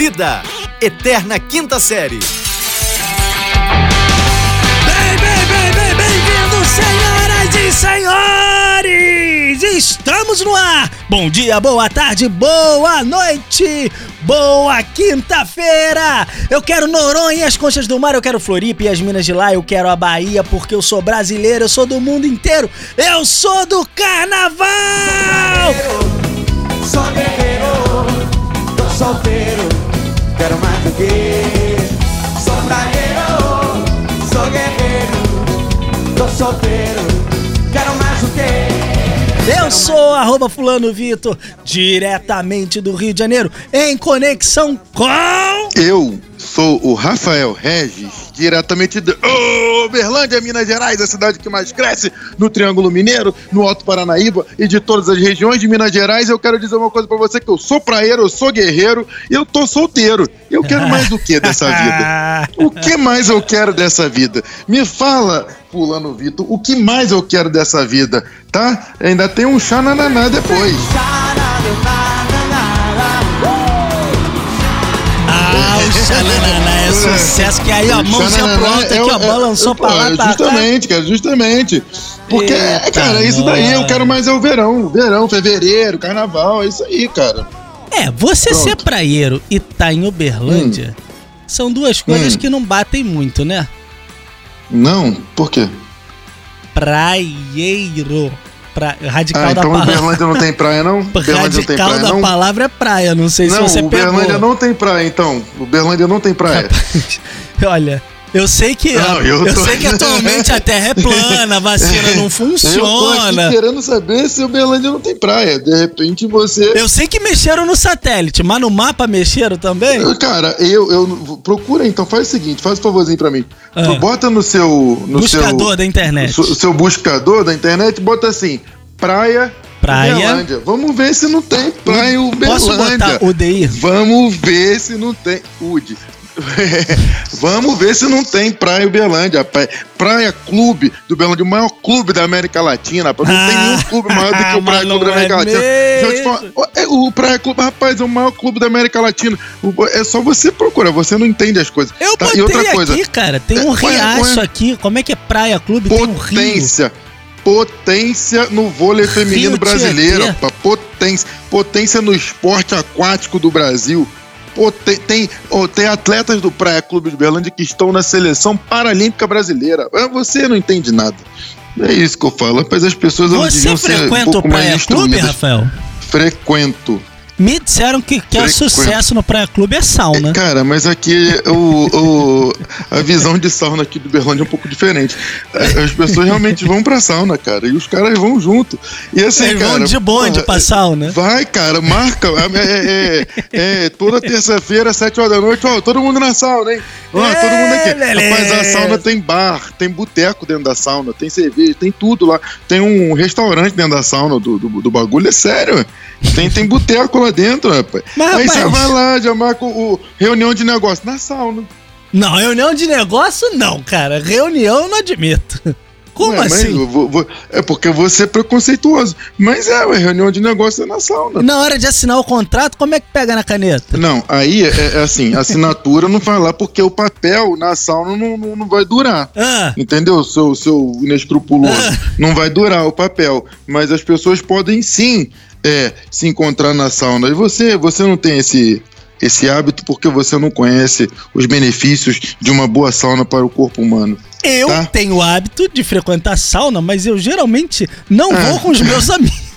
Vida, Eterna Quinta Série. Bem, bem, bem, bem, bem-vindos, senhoras e senhores! Estamos no ar! Bom dia, boa tarde, boa noite, boa quinta-feira! Eu quero Noronha e as conchas do mar, eu quero Floripa e as minas de lá, eu quero a Bahia porque eu sou brasileiro, eu sou do mundo inteiro, eu sou do carnaval! Sou Eu sou arroba fulano Vitor, diretamente do Rio de Janeiro, em conexão com... Eu sou o Rafael Regis, diretamente de Uberlândia, Minas Gerais, a cidade que mais cresce no Triângulo Mineiro, no Alto Paranaíba e de todas as regiões de Minas Gerais. Eu quero dizer uma coisa pra você que eu sou praieiro, eu sou guerreiro e eu tô solteiro. Eu quero mais do que dessa vida? O que mais eu quero dessa vida? Me fala, Fulano Vitor, o que mais eu quero dessa vida, tá? Ainda tem um chá nananá depois. Ah, o Xanananá é sucesso, que aí, ó, mãozinha pro alto aqui, ó, balançou pra lá, é, tá, tá. Justamente, cara, justamente. Porque, Eita, cara, isso daí eu quero mais é o verão. Verão, fevereiro, carnaval, é isso aí, cara. É, você ser Pronto. praieiro e tá em Uberlândia são duas coisas Hum. que não batem muito, né? Não, por quê? Praieiro. Pra, radical Ah, da então palavra. Uberlândia não tem praia, não? Uberlândia não Radical praia, da não? palavra é praia, não sei se Não, você Uberlândia pegou. não tem praia, então. Uberlândia não tem praia. Olha, eu sei que Não, eu, eu tô- sei que atualmente a terra é plana, a vacina não Eu tô funciona. querendo saber se Uberlândia não tem praia. De repente você. Eu sei que mexeram no satélite, mas no mapa mexeram também? Cara, eu, eu. Procura então, faz o seguinte, faz um favorzinho pra mim. Ah. Bota no seu. No Buscador seu, da internet. O seu buscador da internet, bota assim, praia. Praia. Uberlândia. Vamos ver se não tem praia em Posso Uberlândia. botar UDI? Vamos ver se não tem. UD. Vamos ver se não tem praia Uberlândia. Praia, praia Clube do Uberlândia, o maior clube da América Latina. Não tem Ah, nenhum clube maior do que o Praia Clube da América é Latina. Falar, é, o Praia Clube, rapaz, é o maior clube da América Latina. É só você procurar, você não entende as coisas. Eu tá? botei E outra coisa, aqui, cara. Tem um É, ué, riacho ué. aqui. Como é que é praia clube? Tem um rio. Potência. No vôlei feminino Rio brasileiro, rapaz. Potência. Potência no esporte aquático do Brasil. Poten- tem, ó, tem atletas do Praia Clube de Berlândia que estão na seleção paralímpica brasileira. Ah, Você não entende nada. É isso que eu falo. Mas as pessoas Você ser um frequenta o Praia Clube. Rafael? Frequento. Me disseram que, que é sucesso no Praia Clube é sauna. Cara, mas aqui o, o- a visão de sauna aqui do Berlândia é um pouco diferente. As pessoas realmente vão pra sauna, cara, e os caras vão junto. E assim, Eles cara. vão de bonde porra, pra sauna. Vai, cara, marca. É, é- é- é toda terça-feira, sete horas da noite, ó, todo mundo na sauna, hein? Ó, É, todo mundo aqui. Rapaz, a sauna tem bar, tem boteco dentro da sauna, tem cerveja, tem tudo lá. Tem um restaurante dentro da sauna do, do, do bagulho, é sério. Tem, tem boteco lá dentro, rapaz. Mas, Aí você rapaz- vai lá, já marca o, o reunião de negócio na sauna. Não, reunião de negócio não, cara. Reunião eu não admito. Como Ué, mas assim? eu vou- vou- é porque você é preconceituoso. Mas é, ué, reunião de negócio é na sauna. Na hora de assinar o contrato, como é que pega na caneta? Não, aí é, é assim, a assinatura não vai lá porque o papel na sauna não, não, não vai durar. Ah, Entendeu? Seu, seu inescrupuloso. Ah. Não vai durar o papel. Mas as pessoas podem sim é, se encontrar na sauna. E você, você não tem esse, esse hábito porque você não conhece os benefícios de uma boa sauna para o corpo humano. Eu Tá. tenho o hábito de frequentar sauna, mas eu geralmente não Ah. vou com os meus amigos.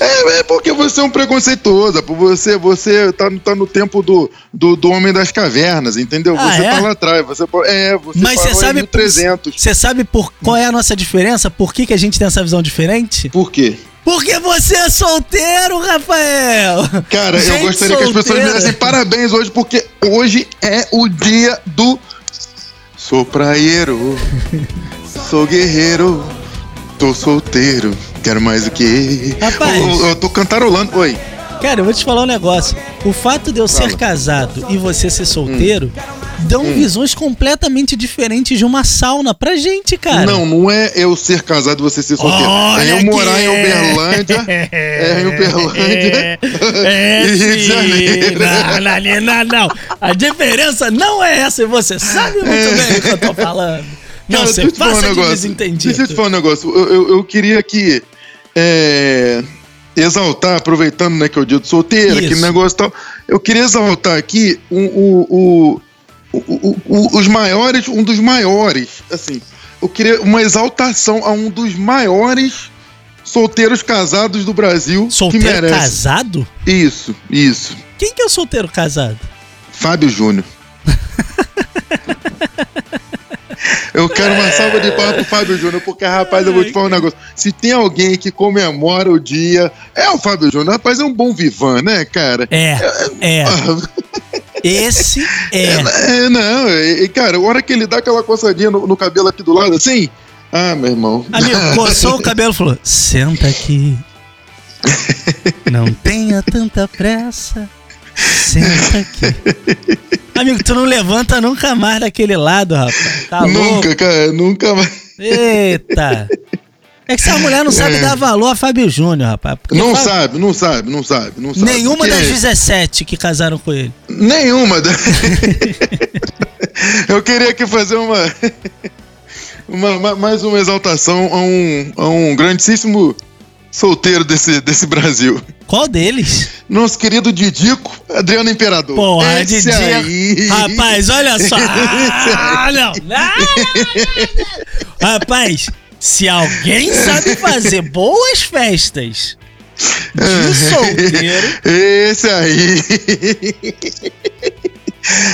É, é porque você é um preconceituoso. por Você, você tá, no- tá no tempo do, do, do homem das cavernas, entendeu? Ah, você é? tá lá atrás. Você, é, você Mas você sabe, 1300. você sabe por qual é a nossa diferença? Por que, que a gente tem essa visão diferente? Por quê? Porque você é solteiro, Rafael! Cara, eu Gente gostaria que as pessoas me solteira. dessem parabéns hoje, porque hoje é o dia do. Sou praieiro, sou guerreiro, tô solteiro, quero mais o que. Rapaz. Eu, eu tô cantarolando. Oi. Cara, eu vou te falar um negócio. O fato de eu ser casado e você ser solteiro dão visões completamente diferentes de uma sauna pra gente, cara. Não, não é eu ser casado e você ser solteiro. Olha é eu que morar em é. Uberlândia. é em Uberlândia. É, e Rio de. Janeiro. Não, não, não. A diferença não é essa e você sabe muito bem o que eu tô falando. Não, Cara, você falar um passa de desentendido. Deixa eu te falar um negócio. Eu, eu, eu queria que. é, exaltar, aproveitando né, que é o dia do solteiro, Isso. aquele negócio e tal. Eu queria exaltar aqui o, o, o- os maiores, um dos maiores, assim. Eu queria uma exaltação a um dos maiores solteiros casados do Brasil que Solteiro merece. casado? Isso, isso. Quem que é o solteiro casado? Fábio Júnior. Eu quero uma salva de palmas pro Fábio Júnior, porque, rapaz, eu vou te falar um negócio. Se tem alguém que comemora o dia, é o Fábio Júnior. Rapaz, é um bom vivan, né, cara? É, é. Esse é. É, não, e, e, cara, a hora que ele dá aquela coçadinha no, no cabelo aqui do lado, assim. Ah, meu irmão. Amigo, coçou o cabelo e falou: senta aqui. Não tenha tanta pressa. Senta aqui. Amigo, tu não levanta nunca mais daquele lado, rapaz. Tá louco? nunca, cara, nunca mais. Eita. É que essa mulher não sabe É. dar valor a Fábio Júnior, rapaz. Não Fábio- sabe, não sabe, não sabe, não sabe. Nenhuma Porque- das 17 que casaram com ele. Nenhuma. da- Eu queria aqui fazer uma, uma- ma- mais uma exaltação a um, a um grandíssimo solteiro desse, desse Brasil. Qual deles? Nosso querido Didico Adriano Imperador. Porra, Esse Didi. aí. Rapaz, olha só. Ah, não. Não. Rapaz, se alguém sabe fazer boas festas de solteiro. Esse aí.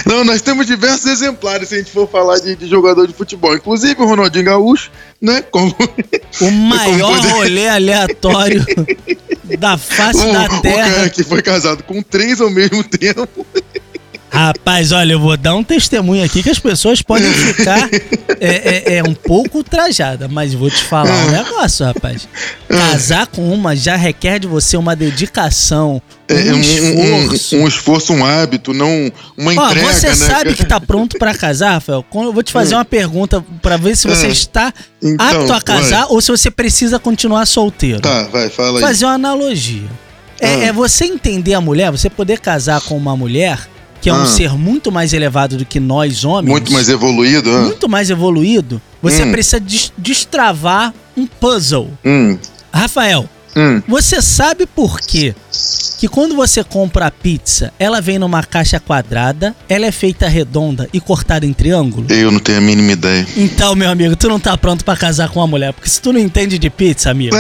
Não, nós temos diversos exemplares se a gente for falar de, de jogador de futebol. Inclusive o Ronaldinho Gaúcho, né? Como O maior poder- rolê aleatório da face o, da o terra. cara que foi casado com três ao mesmo tempo. Rapaz, olha, eu vou dar um testemunho aqui que as pessoas podem ficar é, é, é um pouco ultrajadas, mas vou te falar um negócio, rapaz. Casar com uma já requer de você uma dedicação, É, um, esforço. um, um esforço, um hábito, não uma Ó, entrega, você né? sabe que tá pronto pra casar, Rafael? Eu vou te fazer uma pergunta pra ver se você Hum. está Então, apto a casar ou se você precisa continuar solteiro. Tá, vai, fala aí. fazer uma analogia. É, Ah. é você entender a mulher, você poder casar com uma mulher que é um Ah. ser muito mais elevado do que nós homens, Muito mais evoluído, ah. muito mais evoluído, você Hum. precisa des- destravar um puzzle. Hum, Rafael, hum. você sabe por quê? Que quando você compra a pizza, ela vem numa caixa quadrada, ela é feita redonda e cortada em triângulo? Eu não tenho a mínima ideia. Então, meu amigo, tu não tá pronto pra casar com uma mulher, porque se tu não entende de pizza, amigo,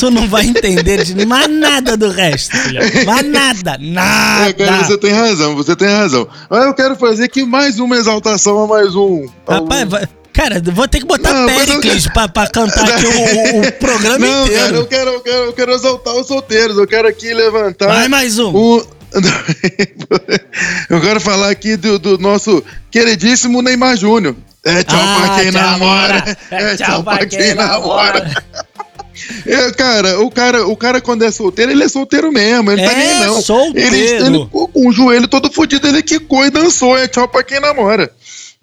tu não vai entender de mais nada do resto, filho. Mais nada, É, cara, nada. você tem razão, você tem razão. Mas eu quero fazer aqui mais uma exaltação a mais um. Rapaz, vai- cara, vou ter que botar Não, mas eu- Pericles pra, pra cantar aqui o, o- programa Não, inteiro. cara, eu quero, eu, quero, eu quero exaltar os solteiros. Eu quero aqui levantar. Vai mais um. o. eu quero falar aqui do, do nosso queridíssimo Neymar Júnior. É tchau Ah, pra quem tchau, namora. É tchau pra quem namora. É, cara, o cara, o cara quando é solteiro, ele é solteiro mesmo. Ele tá É nem não. solteiro. Ele, ele com o joelho todo fudido, ele quicou e dançou. É tchau pra quem namora.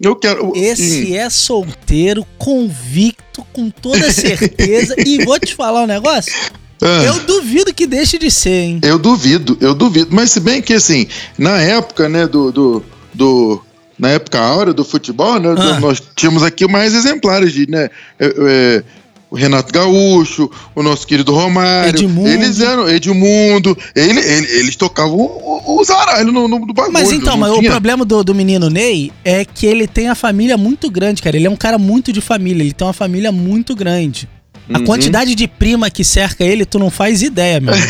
Eu quero. Esse é solteiro, convicto, com toda certeza. e vou te falar um negócio. Ah. Eu duvido que deixe de ser, hein? Eu duvido, eu duvido. Mas se bem que, assim, na época, né, do. do, do- na época áurea do futebol, né, Ah. nós tínhamos aqui mais exemplares de, né? é, é, o Renato Gaúcho, o nosso querido Romário. Edmundo. Eles eram Edmundo. Ele, ele- eles tocavam o- o- os aralhos no, no, no bagulho. Mas então, mas o problema do, do menino Ney é que ele tem a família muito grande, cara. Ele é um cara muito de família, ele tem uma família muito grande. A Uhum. quantidade de prima que cerca ele, tu não faz ideia, meu.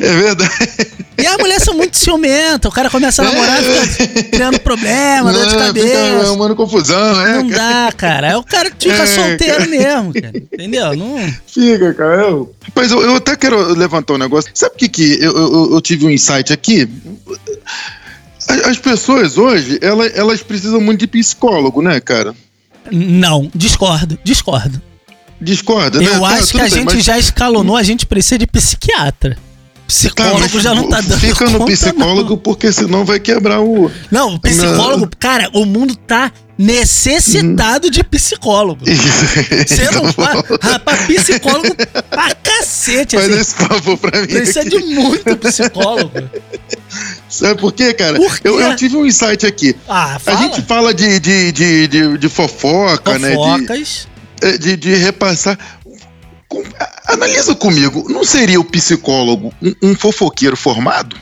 É verdade. E as mulheres são muito ciumentas, o cara começa a namorar e fica criando problema, dor de fica cabeça. arrumando confusão, é. Não dá, cara. É o cara que fica É, solteiro cara. mesmo, cara. Entendeu? Não... Fica, cara. Eu... Rapaz, eu, eu até quero levantar um negócio. Sabe o que que eu, eu, eu tive um insight aqui? As, as pessoas hoje, elas, elas precisam muito de psicólogo, né, cara? Não, discordo, discordo. Discorda, né? Eu Tá, acho que tudo a bem, gente mas- já escalonou, a gente precisa de psiquiatra. Psicólogo já não tá dando Fica no conta, psicólogo porque senão vai quebrar o. Não, não psicólogo, cara, o mundo tá necessitado de psicólogo. Você não. Rapaz, psicólogo pra cacete. Faz Assim. esse favor pra mim. Precisa aqui. de muito psicólogo. Sabe por quê, cara? Por quê? Eu, eu tive um insight aqui. Ah, A fala. gente fala de, de, de, de, de fofoca, né? De, Fofocas. é, de, de repassar. Analisa comigo, não seria o psicólogo um, um fofoqueiro formado?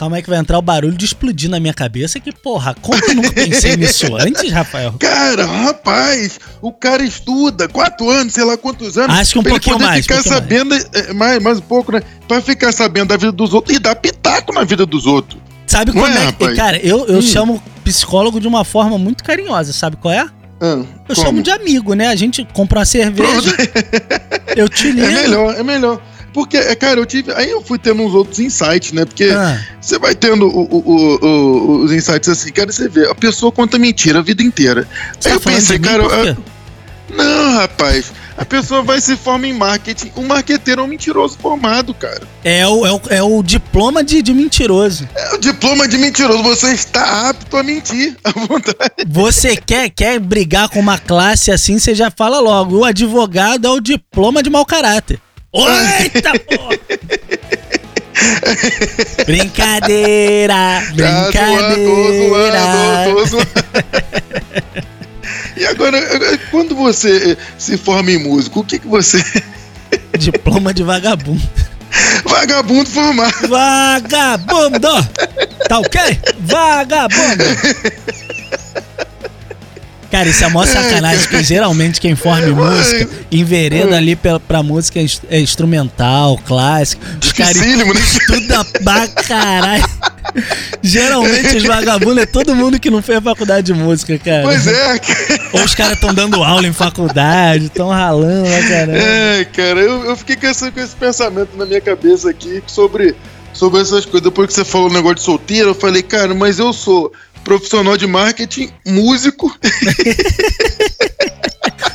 Calma aí que vai entrar o barulho de explodir na minha cabeça. Que porra, como eu nunca pensei nisso antes, Rafael? Cara, rapaz, o cara estuda quatro anos, sei lá quantos anos. Acho que um pra ele pouquinho poder mais, ficar um sabendo, é, mais, mais um pouco, né? Pra ficar sabendo da vida dos outros e dar pitaco na vida dos outros. Sabe Não como é, é? Cara, eu, eu Hum. chamo psicólogo de uma forma muito carinhosa, sabe qual é? Ah, Eu como? chamo de amigo, né? A gente compra uma cerveja, eu te ligo. É melhor, é melhor. Porque, é, cara, eu tive. Aí eu fui tendo uns outros insights, né? Porque Ah, você vai tendo o- o- o- os insights assim, cara, você vê, a pessoa conta mentira a vida inteira. você Aí tá eu pensei, mim cara, ah, não, rapaz, a pessoa vai se formar em marketing. O marqueteiro é um mentiroso formado, cara. É o, é o, é o diploma de, de mentiroso. É o diploma de mentiroso, você está apto a mentir à vontade. Você quer, quer brigar com uma classe assim, você já fala logo. O advogado é o diploma de mau caráter. Eita, porra! Brincadeira! Tá zoando, Brincadeira! tô zoando, tô zoando. Agora, quando você se forma em músico, o que, que você. Diploma de vagabundo. Vagabundo formado. Vagabundo! Tá ok? Vagabundo! Cara, isso é mó sacanagem, porque geralmente quem forma em música envereda ali pra, pra música ins- é instrumental, clássica. Os caras né? estudam pra caralho. Geralmente os vagabundos é todo mundo que não fez faculdade de música, cara. Pois é, Ou os caras estão dando aula em faculdade, estão ralando lá, caramba. É, cara, eu, eu fiquei com esse, com esse pensamento na minha cabeça aqui sobre, sobre essas coisas. Depois que você falou o negócio de solteiro, eu falei, cara, mas eu sou profissional de marketing, músico,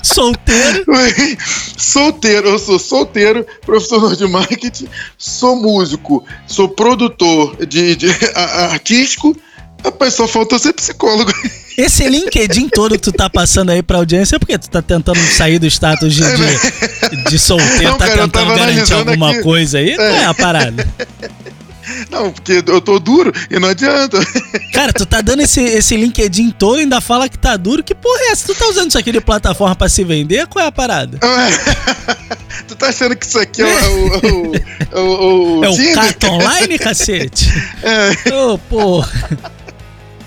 Solteiro. solteiro, eu sou solteiro, profissional de marketing, sou músico, sou produtor de, de a- artístico. Rapaz, só falta ser psicólogo. Esse LinkedIn todo que tu tá passando aí pra audiência é porque tu tá tentando sair do status de, de, de solteiro, Não, tá cara, tentando garantir alguma aqui. coisa aí? Qual é a parada? Não, porque eu tô duro e não adianta. Cara, tu tá dando esse, esse LinkedIn todo e ainda fala que tá duro. Que porra é essa? Tu tá usando isso aqui de plataforma pra se vender? Qual é a parada? tu tá achando que isso aqui é o. o, o, o, o É o Tinder? carta online, cacete? É. Ô, porra.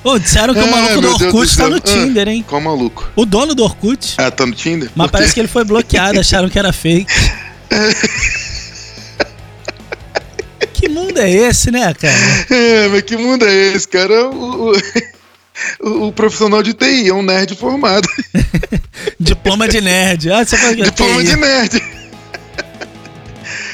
Ô, disseram que o Ai, maluco do Orkut do tá no Ah, Tinder, hein? Qual maluco? O dono do Orkut. Ah, tá no Tinder? Mas parece que ele foi bloqueado, acharam que era fake. Mundo é esse, né, cara? É, mas que mundo é esse, cara? O, o, o- profissional de TI é um nerd formado. Diploma de nerd. Ah, você que é Diploma de nerd.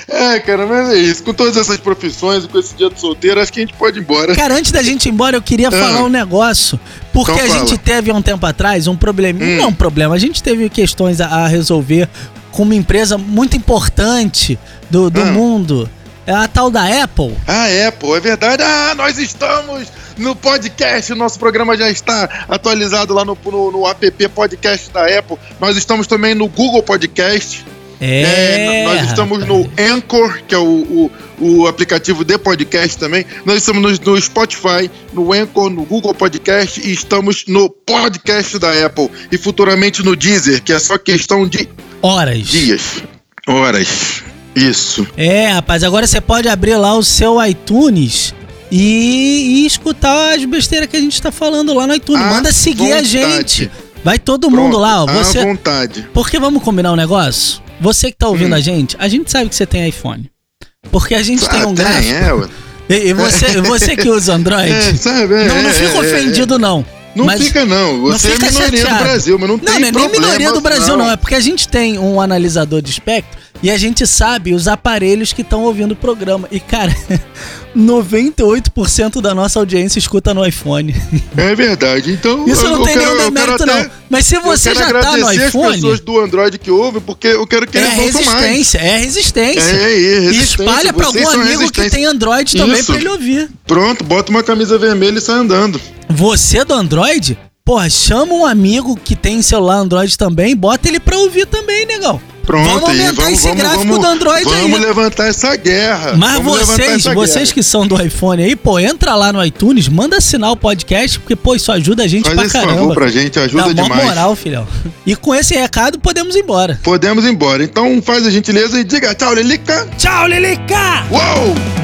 É, cara, mas é isso. Com todas essas profissões e com esse dia de solteiro, acho que a gente pode ir embora. Cara, antes da gente ir embora, eu queria falar um negócio. Porque Ah. Então a fala. gente teve há um tempo atrás um problema. Hum. Não um problema, a gente teve questões a, a resolver com uma empresa muito importante do, do Ah. mundo. É a tal da Apple. Ah, é, pô, é verdade. Ah, nós estamos no podcast. O nosso programa já está atualizado lá no, no, no app podcast da Apple. Nós estamos também no Google Podcast. É. É, nós estamos no Anchor, que é o, o, o aplicativo de podcast também. Nós estamos no, no Spotify, no Anchor, no Google Podcast e estamos no podcast da Apple. E futuramente no Deezer, que é só questão de Horas. dias, horas. Isso. É, rapaz, agora você pode abrir lá o seu iTunes e, e escutar as besteiras que a gente tá falando lá no iTunes. À Manda seguir a vontade. gente. Vai todo mundo Pronto, lá, ó. À Você, vontade. Porque vamos combinar um negócio? Você que tá ouvindo Hum. a gente, a gente sabe que você tem iPhone. Porque a gente tem Ah, um gráfico. é. E, e você, você que usa Android, É, sabe? é, não, não é, fica é, ofendido, não. Não Mas fica, não. Você fica é minoria chateado. do Brasil, mas não, Não, tem não é nem minoria do Brasil, não. É porque a gente tem um analisador de espectro e a gente sabe os aparelhos que estão ouvindo o programa. E, cara, 98% da nossa audiência escuta no iPhone. É verdade. Então, Isso eu, não eu tem quero, nenhum demérito, até- não. Mas se você já tá no agradecer as iPhone, pessoas do Android que ouvem, porque eu quero que é eles ouçam mais. resistência, é resistência. É, é, é resistência. Espalha pra algum amigo que tem Android também Isso. pra ele ouvir. Pronto, bota uma camisa vermelha e sai andando. Você do Android, porra, chama um amigo que tem celular Android também, bota ele pra ouvir também, negão. Pronto, Vamos aumentar vamos, esse vamos, gráfico vamos, do Android vamos aí. levantar essa guerra. Mas Vamos vocês, vocês guerra. que são do iPhone aí, pô, entra lá no iTunes, manda assinar o podcast, porque, pô, isso ajuda a gente Faz pra esse caramba. favor pra gente, ajuda Dá demais. moral, filhão. E com esse recado, podemos ir embora. Podemos ir embora. Então faz a gentileza e diga tchau, Lilica. Tchau, Lilica! Uou!